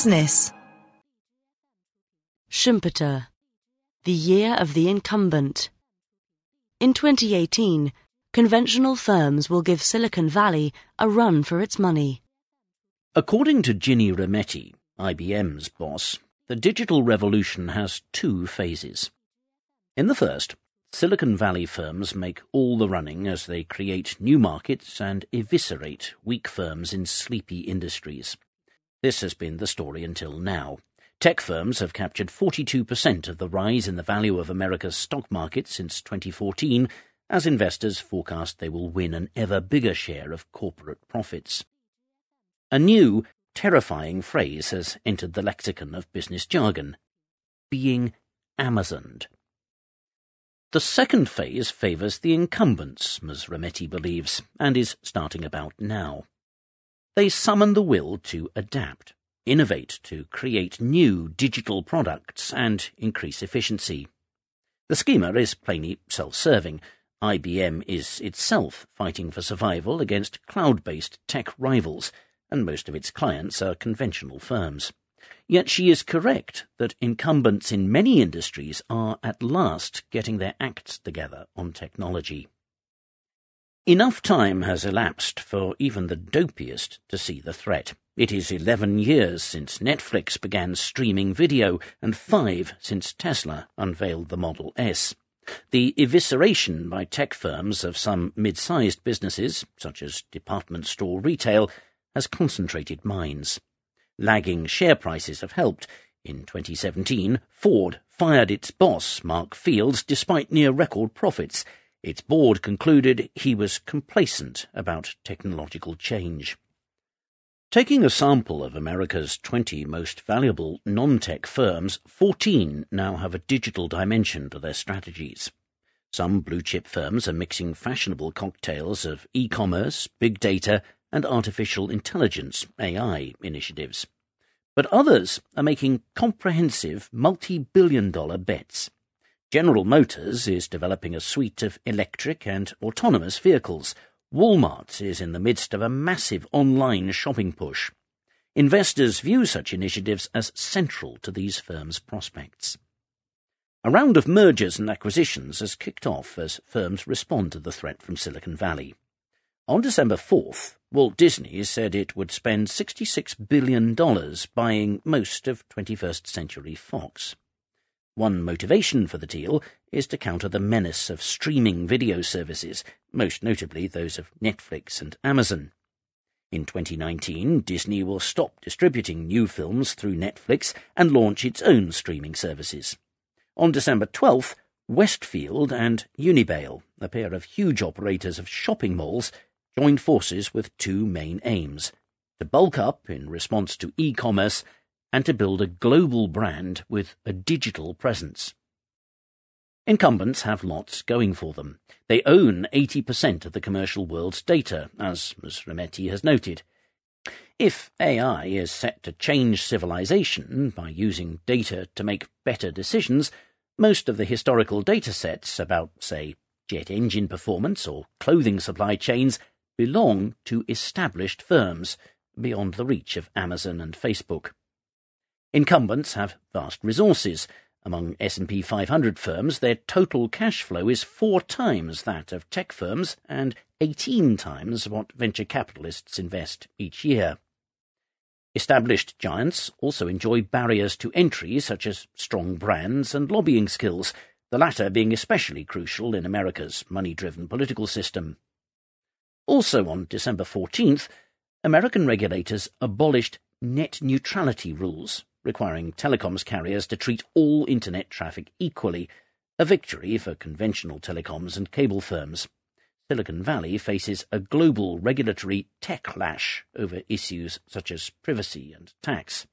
business. Schumpeter, the year of the incumbent. In 2018, conventional firms will give Silicon Valley a run for its money. According to Ginni Rometty, IBM's boss, the digital revolution has two phases. In the first, Silicon Valley firms make all the running as they create new markets and eviscerate weak firms in sleepy industries. This has been the story until now. Tech firms have captured 42% of the rise in the value of America's stock market since 2014, as investors forecast they will win an ever bigger share of corporate profits. A new, terrifying phrase has entered the lexicon of business jargon being Amazoned. The second phase favours the incumbents, Ms. Rometty believes, and is starting about now. They summon the will to adapt, innovate to create new digital products and increase efficiency. The schema is plainly self-serving. IBM is itself fighting for survival against cloud-based tech rivals, and most of its clients are conventional firms. Yet she is correct that incumbents in many industries are at last getting their acts together on technology. Enough time has elapsed for even the dopiest to see the threat. It is 11 years since Netflix began streaming video and five since Tesla unveiled the Model S. The evisceration by tech firms of some mid-sized businesses, such as department store retail, has concentrated minds. Lagging share prices have helped. In 2017, Ford fired its boss, Mark Fields, despite near record profits. Its board concluded he was complacent about technological change. Taking a sample of America's 20 most valuable non-tech firms, 14 now have a digital dimension to their strategies. Some blue-chip firms are mixing fashionable cocktails of e-commerce, big data, and artificial intelligence AI initiatives. But others are making comprehensive multi-billion dollar bets. General Motors is developing a suite of electric and autonomous vehicles. Walmart is in the midst of a massive online shopping push. Investors view such initiatives as central to these firms' prospects. A round of mergers and acquisitions has kicked off as firms respond to the threat from Silicon Valley. On December 4th, Walt Disney said it would spend $66 billion buying most of 21st Century Fox. One motivation for the deal is to counter the menace of streaming video services, most notably those of Netflix and Amazon. In 2019, Disney will stop distributing new films through Netflix and launch its own streaming services. On December 12th, Westfield and Unibail, a pair of huge operators of shopping malls, joined forces with two main aims to bulk up in response to e commerce and to build a global brand with a digital presence. Incumbents have lots going for them. They own 80% of the commercial world's data, as Ms. Rometty has noted. If AI is set to change civilization by using data to make better decisions, most of the historical data sets about, say, jet engine performance or clothing supply chains belong to established firms beyond the reach of Amazon and Facebook. Incumbents have vast resources. Among S&P 500 firms, their total cash flow is four times that of tech firms and 18 times what venture capitalists invest each year. Established giants also enjoy barriers to entry such as strong brands and lobbying skills, the latter being especially crucial in America's money-driven political system. Also on December 14th, American regulators abolished net neutrality rules, requiring telecoms carriers to treat all Internet traffic equally, a victory for conventional telecoms and cable firms. Silicon Valley faces a global regulatory techlash over issues such as privacy and tax.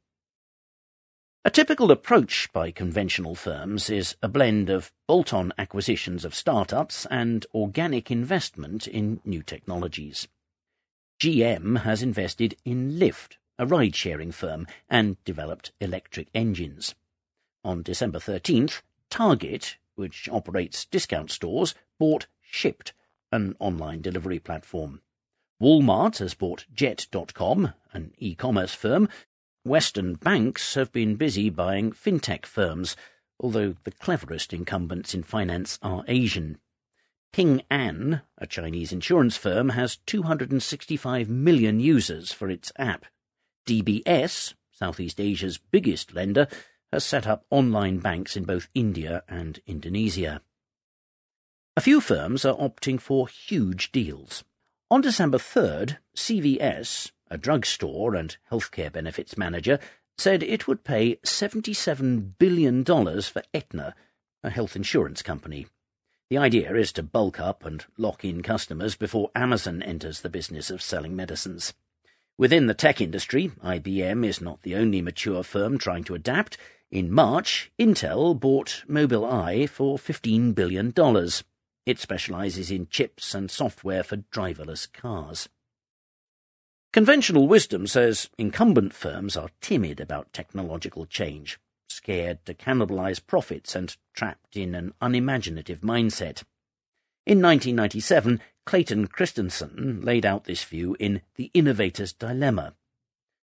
A typical approach by conventional firms is a blend of bolt-on acquisitions of startups and organic investment in new technologies. GM has invested in Lyft, a ride-sharing firm, and developed electric engines. On December 13th, Target, which operates discount stores, bought Shipt, an online delivery platform. Walmart has bought Jet.com, an e-commerce firm, Western banks have been busy buying fintech firms, although the cleverest incumbents in finance are Asian. Ping An, a Chinese insurance firm, has 265 million users for its app. DBS, Southeast Asia's biggest lender, has set up online banks in both India and Indonesia. A few firms are opting for huge deals. On December 3rd, CVS, a drugstore and healthcare benefits manager, said it would pay $77 billion for Aetna, a health insurance company. The idea is to bulk up and lock in customers before Amazon enters the business of selling medicines. Within the tech industry, IBM is not the only mature firm trying to adapt. In March, Intel bought Mobileye for $15 billion. It specializes in chips and software for driverless cars. Conventional wisdom says incumbent firms are timid about technological change, scared to cannibalize profits and trapped in an unimaginative mindset. In 1997, Clayton Christensen laid out this view in The Innovator's Dilemma.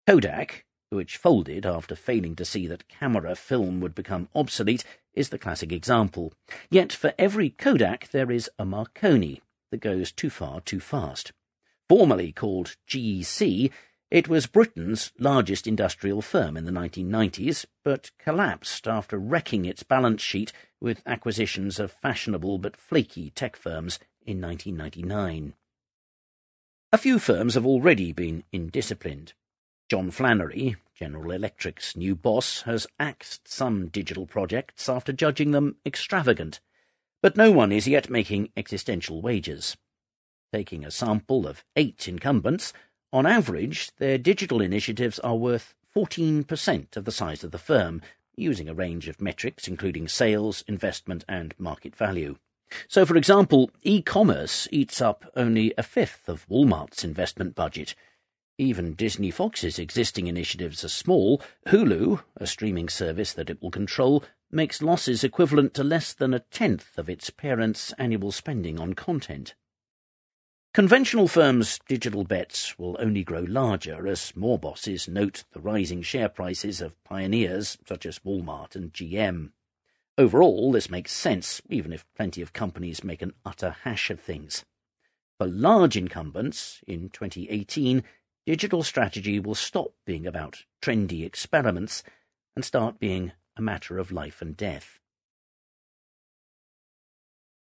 Kodak, which folded after failing to see that camera film would become obsolete, is the classic example. Yet for every Kodak there is a Marconi that goes too far too fast. Formerly called GEC, it was Britain's largest industrial firm in the 1990s, but collapsed after wrecking its balance sheet with acquisitions of fashionable but flaky tech firms in 1999. A few firms have already been indisciplined. John Flannery, General Electric's new boss, has axed some digital projects after judging them extravagant, but no one is yet making existential wagers. Taking a sample of eight incumbents, on average, their digital initiatives are worth 14% of the size of the firm, using a range of metrics including sales, investment, and market value. So, for example, e-commerce eats up only a fifth of Walmart's investment budget. Even Disney Fox's existing initiatives are small. Hulu, a streaming service that it will control, makes losses equivalent to less than a tenth of its parent's annual spending on content. Conventional firms' digital bets will only grow larger as more bosses note the rising share prices of pioneers such as Walmart and GM. Overall, this makes sense, even if plenty of companies make an utter hash of things. For large incumbents, in 2018, digital strategy will stop being about trendy experiments and start being a matter of life and death.